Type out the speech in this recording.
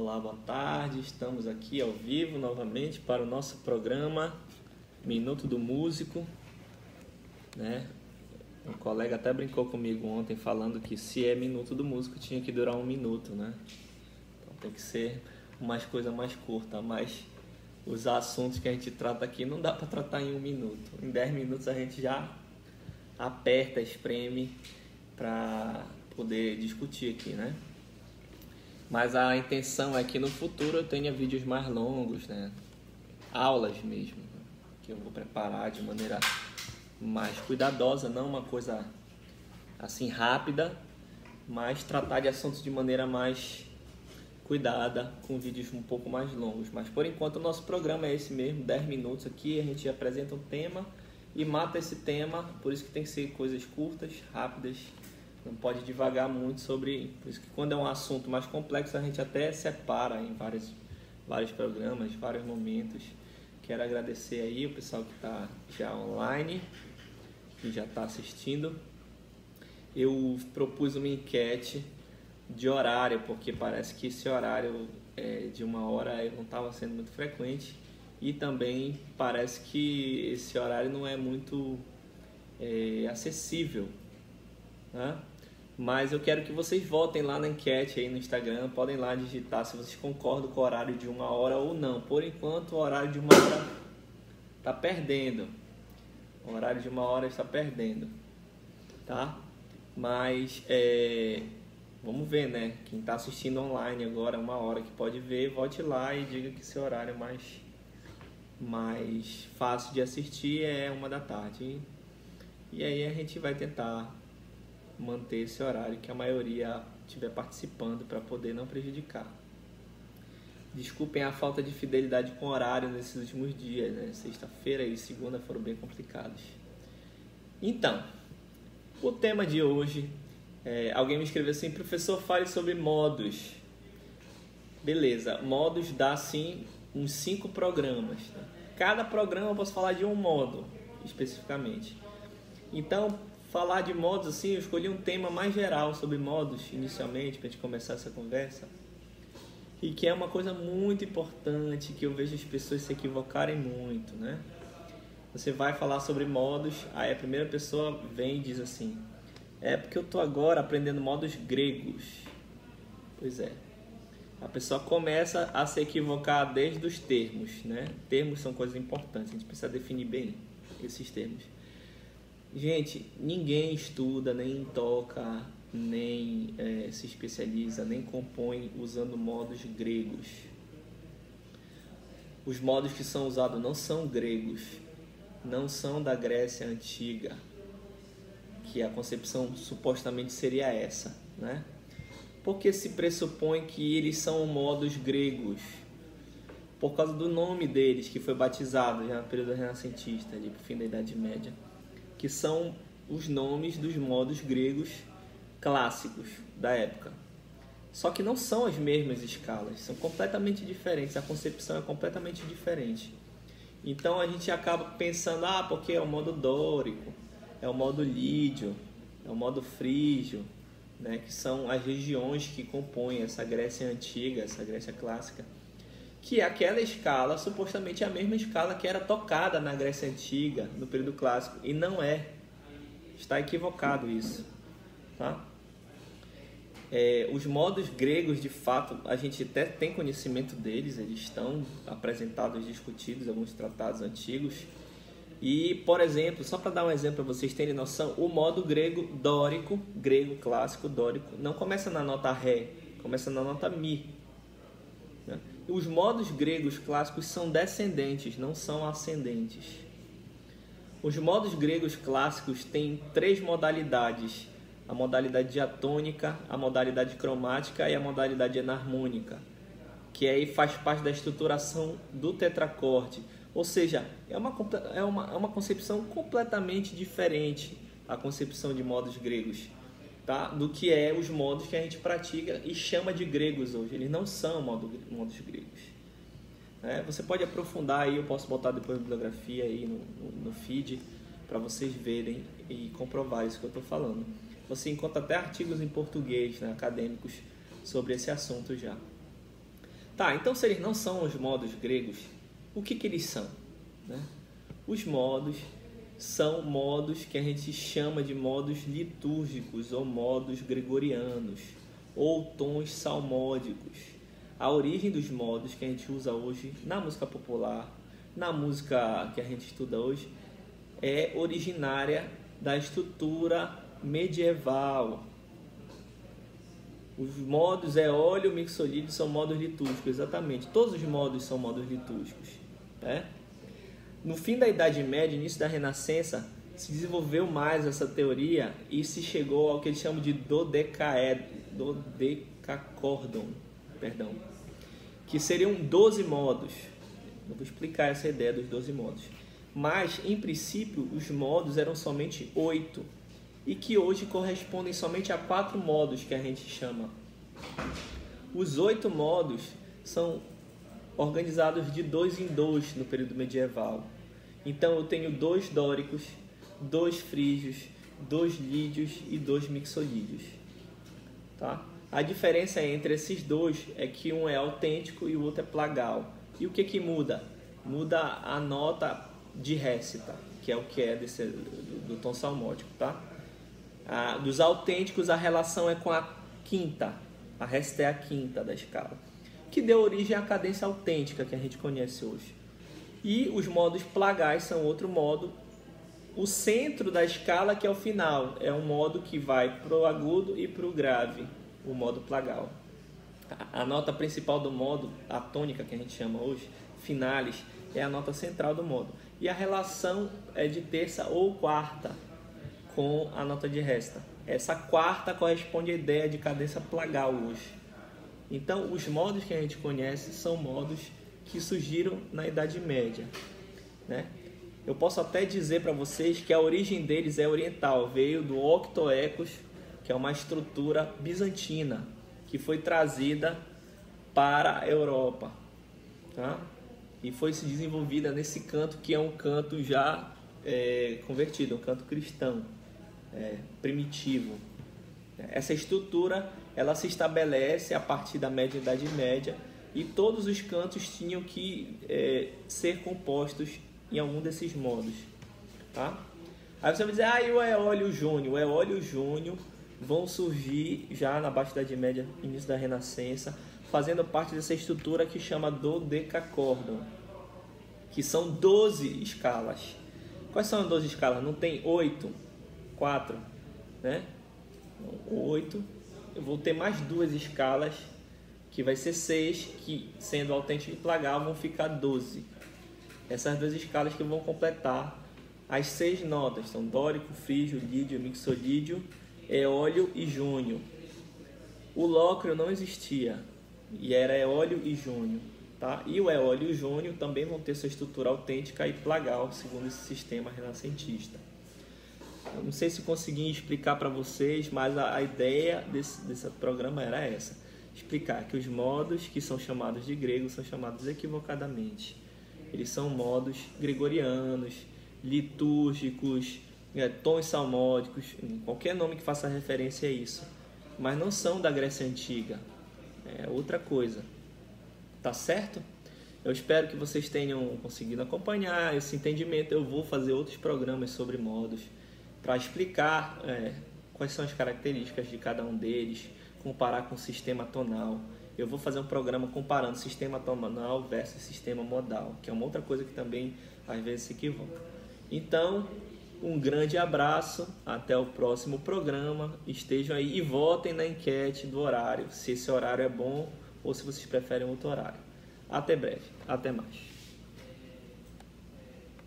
Olá, boa tarde. Estamos aqui ao vivo novamente para o nosso programa Minuto do Músico. Né? Um colega até brincou comigo ontem falando que se é Minuto do Músico tinha que durar um minuto, né? Então tem que ser umas coisa mais curta, mas os assuntos que a gente trata aqui não dá para tratar em um minuto. Em dez minutos a gente já aperta, espreme para poder discutir aqui, né? Mas a intenção é que no futuro eu tenha vídeos mais longos, né? Aulas mesmo, que eu vou preparar de maneira mais cuidadosa, não uma coisa assim rápida, mas tratar de assuntos de maneira mais cuidada, com vídeos um pouco mais longos. Mas por enquanto o nosso programa é esse mesmo, 10 minutos aqui, a gente apresenta um tema e mata esse tema, por isso que tem que ser coisas curtas, rápidas não pode divagar muito sobre. Por isso que quando é um assunto mais complexo a gente até separa em vários, vários programas, vários momentos. Quero agradecer aí o pessoal que está já online, que já está assistindo. Eu propus uma enquete de horário, porque parece que esse horário é, de uma hora não estava sendo muito frequente e também parece que esse horário não é muito é, acessível. Né? Mas eu quero que vocês votem lá na enquete aí no Instagram. Podem lá digitar se vocês concordam com o horário de uma hora ou não. Por enquanto, o horário de uma hora está perdendo. O horário de uma hora está perdendo. Tá? Mas é, vamos ver, né? Quem está assistindo online agora, uma hora que pode ver, vote lá e diga que seu horário mais, mais fácil de assistir é uma da tarde. E aí a gente vai tentar manter esse horário que a maioria estiver participando para poder não prejudicar. Desculpem a falta de fidelidade com o horário nesses últimos dias, né? Sexta-feira e segunda foram bem complicados. Então, o tema de hoje, é, alguém me escreveu assim, professor, fale sobre modos. Beleza, modos dá sim uns cinco programas. Tá? Cada programa eu posso falar de um modo especificamente. Então, falar de modos assim, eu escolhi um tema mais geral sobre modos inicialmente para gente começar essa conversa. E que é uma coisa muito importante que eu vejo as pessoas se equivocarem muito, né? Você vai falar sobre modos, aí a primeira pessoa vem e diz assim: "É porque eu tô agora aprendendo modos gregos". Pois é. A pessoa começa a se equivocar desde os termos, né? Termos são coisas importantes, a gente precisa definir bem esses termos. Gente, ninguém estuda, nem toca, nem é, se especializa, nem compõe usando modos gregos. Os modos que são usados não são gregos, não são da Grécia antiga, que a concepção supostamente seria essa, né? Porque se pressupõe que eles são modos gregos, por causa do nome deles, que foi batizado já no período renascentista, ali pro fim da Idade Média que são os nomes dos modos gregos clássicos da época. Só que não são as mesmas escalas, são completamente diferentes, a concepção é completamente diferente. Então a gente acaba pensando, ah, porque é o modo dórico, é o modo lídio, é o modo frígio, né, que são as regiões que compõem essa Grécia antiga, essa Grécia clássica que é aquela escala supostamente a mesma escala que era tocada na Grécia Antiga, no período clássico, e não é. Está equivocado isso. Tá? É, os modos gregos, de fato, a gente até tem conhecimento deles, eles estão apresentados, discutidos alguns tratados antigos. E, por exemplo, só para dar um exemplo para vocês terem noção, o modo grego dórico, grego clássico dórico, não começa na nota Ré, começa na nota Mi os modos gregos clássicos são descendentes, não são ascendentes. Os modos gregos clássicos têm três modalidades: a modalidade diatônica, a modalidade cromática e a modalidade enarmônica, que aí faz parte da estruturação do tetracorde. Ou seja, é uma, é uma, é uma concepção completamente diferente a concepção de modos gregos tá? do que é os modos que a gente pratica e chama de gregos hoje. Eles não são modo, modos gregos. É, você pode aprofundar aí, eu posso botar depois a bibliografia aí no, no feed para vocês verem e comprovar isso que eu estou falando. Você encontra até artigos em português, né, acadêmicos, sobre esse assunto já. Tá, então se eles não são os modos gregos, o que, que eles são? Né? Os modos são modos que a gente chama de modos litúrgicos ou modos gregorianos ou tons salmódicos. A origem dos modos que a gente usa hoje na música popular, na música que a gente estuda hoje, é originária da estrutura medieval. Os modos eólio, mixolídio são modos litúrgicos, exatamente. Todos os modos são modos litúrgicos. Né? No fim da Idade Média, início da Renascença, se desenvolveu mais essa teoria e se chegou ao que eles chamam de dodecaed, dodecacordon, perdão, que seriam 12 modos. Eu vou explicar essa ideia dos 12 modos. Mas, em princípio, os modos eram somente oito e que hoje correspondem somente a quatro modos que a gente chama. Os oito modos são organizados de dois em dois no período medieval. Então eu tenho dois dóricos, dois frígios, dois lídios e dois mixolídios. Tá? A diferença entre esses dois é que um é autêntico e o outro é plagal. E o que, que muda? Muda a nota de récita, que é o que é desse, do, do tom salmódico. Tá? Ah, dos autênticos, a relação é com a quinta. A récita é a quinta da escala que deu origem à cadência autêntica que a gente conhece hoje. E os modos plagais são outro modo. O centro da escala que é o final, é um modo que vai para o agudo e para o grave, o modo plagal. A nota principal do modo, a tônica que a gente chama hoje, finales, é a nota central do modo. E a relação é de terça ou quarta com a nota de resta. Essa quarta corresponde à ideia de cadência plagal hoje. Então, os modos que a gente conhece são modos que surgiram na Idade Média. Né? Eu posso até dizer para vocês que a origem deles é oriental, veio do octoecos, que é uma estrutura bizantina que foi trazida para a Europa. Tá? E foi se desenvolvida nesse canto que é um canto já é, convertido, um canto cristão, é, primitivo. Essa estrutura ela se estabelece a partir da média idade média e todos os cantos tinham que é, ser compostos em algum desses modos, tá? Aí você vai dizer, ah, e o eólio júnior? O eólio júnior vão surgir já na Baixa Idade Média, início da Renascença, fazendo parte dessa estrutura que chama dodecacordon, que são 12 escalas. Quais são as 12 escalas? Não tem 8, 4, né? 8, eu vou ter mais duas escalas, que vai ser 6, que sendo autêntico e plagal vão ficar 12. Essas duas escalas que vão completar as seis notas, são dórico, frígio, lídio, mixolídio, eólio e júnio. O lócrio não existia, e era eólio e júnio. Tá? E o eólio e o júnio também vão ter sua estrutura autêntica e plagal, segundo esse sistema renascentista. Eu não sei se consegui explicar para vocês, mas a, a ideia desse, desse programa era essa: explicar que os modos que são chamados de grego são chamados equivocadamente. Eles são modos gregorianos, litúrgicos, é, tons salmódicos, qualquer nome que faça referência a isso. Mas não são da Grécia Antiga. É outra coisa. Tá certo? Eu espero que vocês tenham conseguido acompanhar esse entendimento. Eu vou fazer outros programas sobre modos para explicar é, quais são as características de cada um deles, comparar com o sistema tonal. Eu vou fazer um programa comparando sistema tonal versus sistema modal, que é uma outra coisa que também às vezes se equivoca. Então, um grande abraço, até o próximo programa. Estejam aí e votem na enquete do horário, se esse horário é bom ou se vocês preferem outro horário. Até breve, até mais.